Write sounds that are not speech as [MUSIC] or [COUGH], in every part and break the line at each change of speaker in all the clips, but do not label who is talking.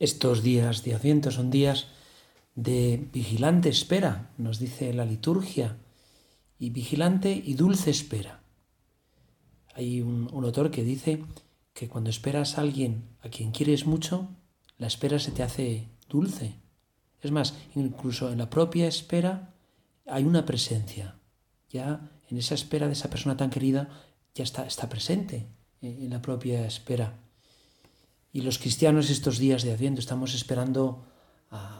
Estos días de Adviento son días de vigilante espera, nos dice la liturgia, y vigilante y dulce espera. Hay un, autor que dice que cuando esperas a alguien a quien quieres mucho, la espera se te hace dulce. Es más, incluso en la propia espera hay una presencia. Ya en esa espera de esa persona tan querida ya está, está presente en la propia espera. Y los cristianos estos días de Adviento estamos esperando a,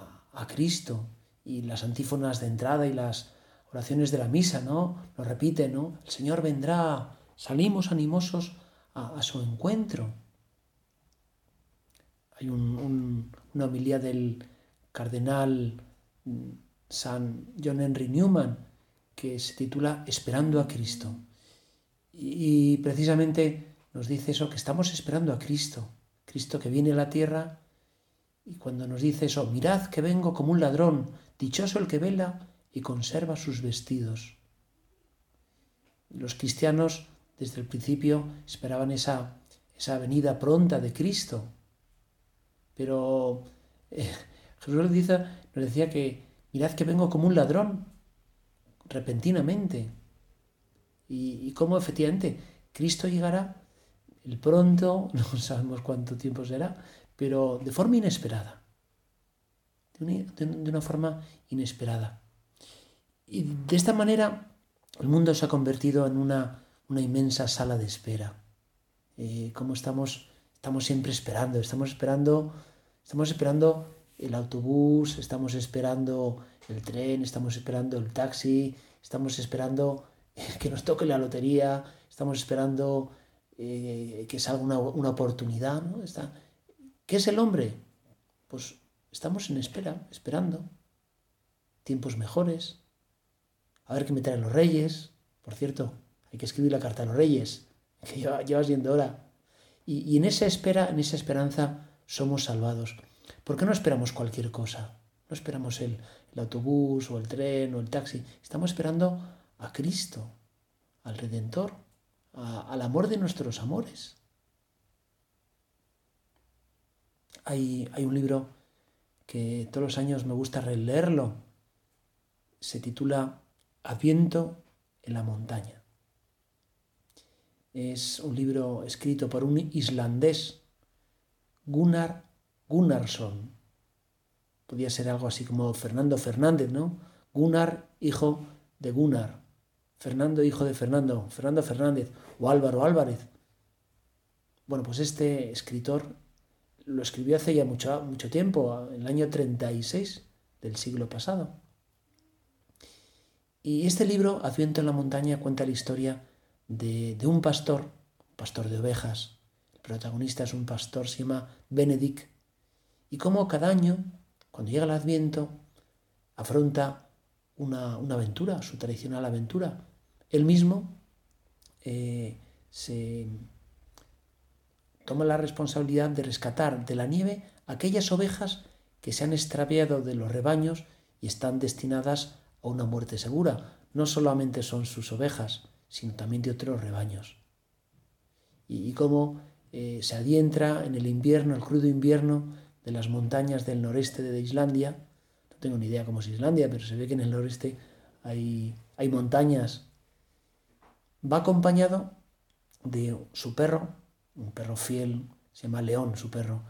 Cristo y las antífonas de entrada y las oraciones de la misa, ¿no? Lo repite, ¿no? El Señor vendrá, salimos animosos a, su encuentro. Hay una homilía del cardenal mm, San John Henry Newman que se titula Esperando a Cristo. y precisamente nos dice eso, que estamos esperando a Cristo, Cristo que viene a la tierra y cuando nos dice eso, mirad que vengo como un ladrón, dichoso el que vela y conserva sus vestidos. Los cristianos desde el principio esperaban esa, esa venida pronta de Cristo, pero eh, Jesús nos, nos decía que mirad que vengo como un ladrón, repentinamente, y, y cómo efectivamente Cristo llegará el pronto, [LAUGHS] no sabemos cuánto tiempo será, pero de forma inesperada, de una, forma inesperada. Y de esta manera el mundo se ha convertido en una, una inmensa sala de espera. Eh, como estamos, estamos siempre esperando, estamos esperando, estamos esperando el autobús, estamos esperando el tren, estamos esperando el taxi, estamos esperando [LAUGHS] que nos toque la lotería, estamos esperando eh, que salga una, una oportunidad. ¿no? Está, ¿Qué es el hombre? Pues estamos en espera, esperando. Tiempos mejores. A ver qué me traen los reyes. Por cierto, hay que escribir la carta a los reyes, [LAUGHS] que lleva, llevas viendo hora. Y, y en esa espera, en esa esperanza, somos salvados. ¿Por qué no esperamos cualquier cosa? No esperamos el, el autobús o el tren o el taxi. Estamos esperando a Cristo, al Redentor, al amor de nuestros amores. Hay, hay un libro que todos los años me gusta releerlo. Se titula Adviento en la montaña. Es un libro escrito por un islandés, Gunnar Gunnarsson. Podría ser algo así como Fernando Fernández, ¿no? Gunnar, hijo de Gunnar. Fernando, hijo de Fernando, Fernando Fernández o Álvaro Álvarez. Bueno, pues este escritor lo escribió hace ya mucho, mucho tiempo, en el año 36 del siglo pasado. Y este libro, Adviento en la montaña, cuenta la historia de, de un pastor, un pastor de ovejas. El protagonista es un pastor, se llama Benedict. Y cómo cada año, cuando llega el Adviento, afronta una, aventura, su tradicional aventura, él mismo eh, se toma la responsabilidad de rescatar de la nieve aquellas ovejas que se han extraviado de los rebaños y están destinadas a una muerte segura. No solamente son sus ovejas, sino también de otros rebaños. Y, cómo eh, se adientra en el invierno, el crudo invierno de las montañas del noreste de Islandia. Tengo ni idea cómo es Islandia, pero se ve que en el noreste hay, hay montañas va acompañado de su perro, un perro fiel, se llama León, su perro,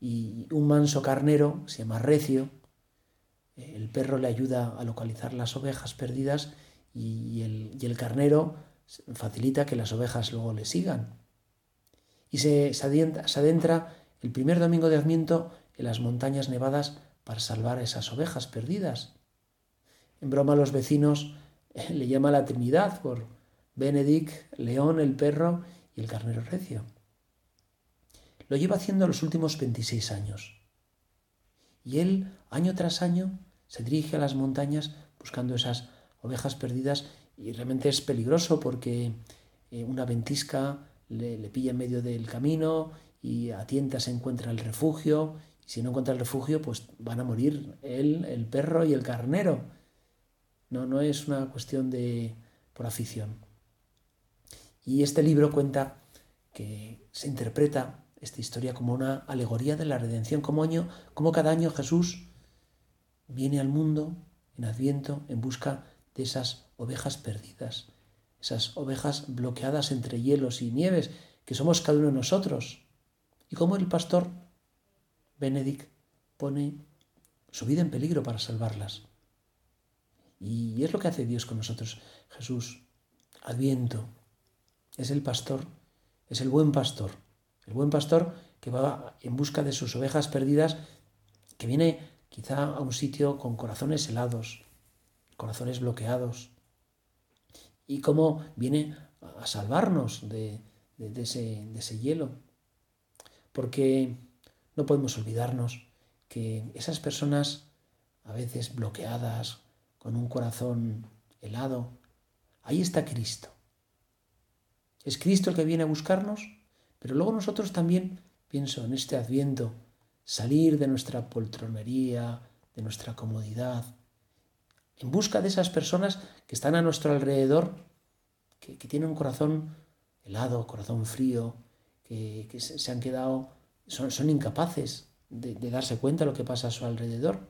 y un manso carnero, se llama Recio. El perro le ayuda a localizar las ovejas perdidas y el, carnero facilita que las ovejas luego le sigan. Y se, se, adentra, el primer domingo de Adviento en las montañas nevadas para salvar a esas ovejas perdidas. En broma los vecinos le llama la Trinidad por, Benedict, León el perro y el carnero recio. Lo lleva haciendo los últimos 26 años. Y él, año tras año, se dirige a las montañas buscando esas ovejas perdidas y realmente es peligroso porque eh, una ventisca le, pilla en medio del camino y a tientas se encuentra el refugio si no encuentra el refugio pues van a morir él, el perro y el carnero. No, no es una cuestión de por afición. Y este libro cuenta que se interpreta esta historia como una alegoría de la redención, como, año, como cada año Jesús viene al mundo en Adviento en busca de esas ovejas perdidas, esas ovejas bloqueadas entre hielos y nieves, que somos cada uno de nosotros. Y como el pastor Benedict pone su vida en peligro para salvarlas. Y es lo que hace Dios con nosotros. Jesús, Adviento, es el pastor, es el buen pastor el buen pastor que va en busca de sus ovejas perdidas, que viene quizá a un sitio con corazones helados, corazones bloqueados, y cómo viene a salvarnos de, ese, hielo. Porque no podemos olvidarnos que esas personas, a veces bloqueadas, con un corazón helado, ahí está Cristo. ¿Es Cristo el que viene a buscarnos? Pero luego nosotros también, pienso en este adviento, salir de nuestra poltronería, de nuestra comodidad, en busca de esas personas que están a nuestro alrededor, que, tienen un corazón helado, corazón frío, que, se han quedado, son, incapaces de, de darse cuenta de lo que pasa a su alrededor.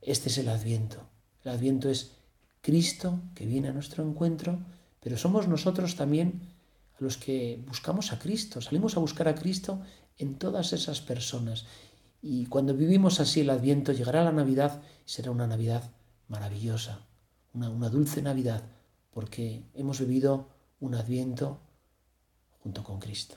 Este es el adviento. El adviento es Cristo que viene a nuestro encuentro, pero somos nosotros también a los que buscamos a Cristo, salimos a buscar a Cristo en todas esas personas. Y cuando vivimos así el Adviento, llegará la Navidad y será una Navidad maravillosa, una, una dulce Navidad, porque hemos vivido un Adviento junto con Cristo.